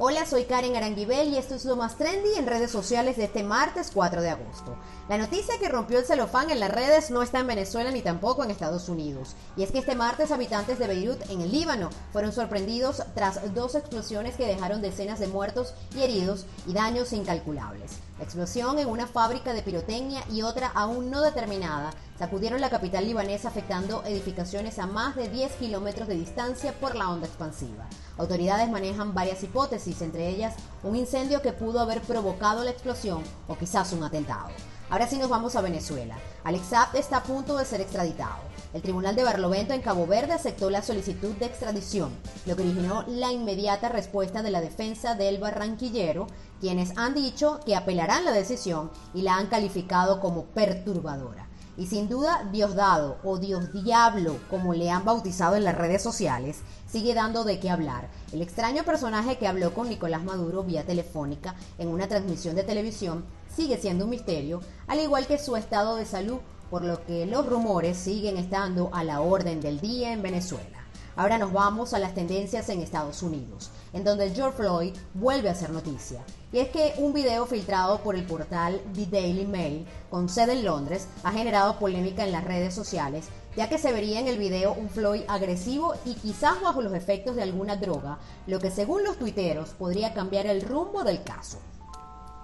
Hola, soy Karen Aranguibel y esto es lo más trendy en redes sociales de este martes 4 de agosto. La noticia que rompió el celofán en las redes no está en Venezuela ni tampoco en Estados Unidos. Y es que este martes habitantes de Beirut, en el Líbano, fueron sorprendidos tras dos explosiones que dejaron decenas de muertos y heridos y daños incalculables. La explosión en una fábrica de pirotecnia y otra aún no determinada sacudieron la capital libanesa afectando edificaciones a más de 10 kilómetros de distancia por la onda expansiva. Autoridades manejan varias hipótesis, entre ellas un incendio que pudo haber provocado la explosión o quizás un atentado. Ahora sí nos vamos a Venezuela. Alex Saab está a punto de ser extraditado. El Tribunal de Barlovento en Cabo Verde aceptó la solicitud de extradición, lo que originó la inmediata respuesta de la defensa del barranquillero, quienes han dicho que apelarán la decisión y la han calificado como perturbadora. Y sin duda, Diosdado o Dios Diablo, como le han bautizado en las redes sociales, sigue dando de qué hablar. El extraño personaje que habló con Nicolás Maduro vía telefónica en una transmisión de televisión sigue siendo un misterio, al igual que su estado de salud, por lo que los rumores siguen estando a la orden del día en Venezuela. Ahora nos vamos a las tendencias en Estados Unidos, en donde George Floyd vuelve a ser noticia. Y es que un video filtrado por el portal The Daily Mail, con sede en Londres, ha generado polémica en las redes sociales, ya que se vería en el video un Floyd agresivo y quizás bajo los efectos de alguna droga, lo que según los tuiteros podría cambiar el rumbo del caso.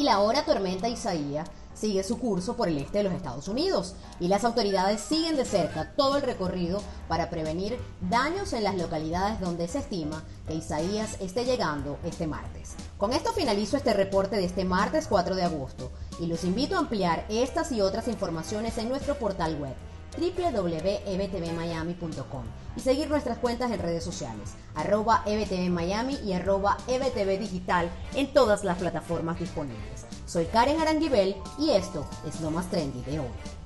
Y la hora tormenta Isaías sigue su curso por el este de los Estados Unidos y las autoridades siguen de cerca todo el recorrido para prevenir daños en las localidades donde se estima que Isaías esté llegando este martes. Con esto finalizo este reporte de este martes 4 de agosto y los invito a ampliar estas y otras informaciones en nuestro portal web www.ebtvmiami.com y seguir nuestras cuentas en redes sociales, arroba ebtvmiami y arroba ebtvdigital en todas las plataformas disponibles. Soy Karen Aranguibel y esto es lo más trendy de hoy.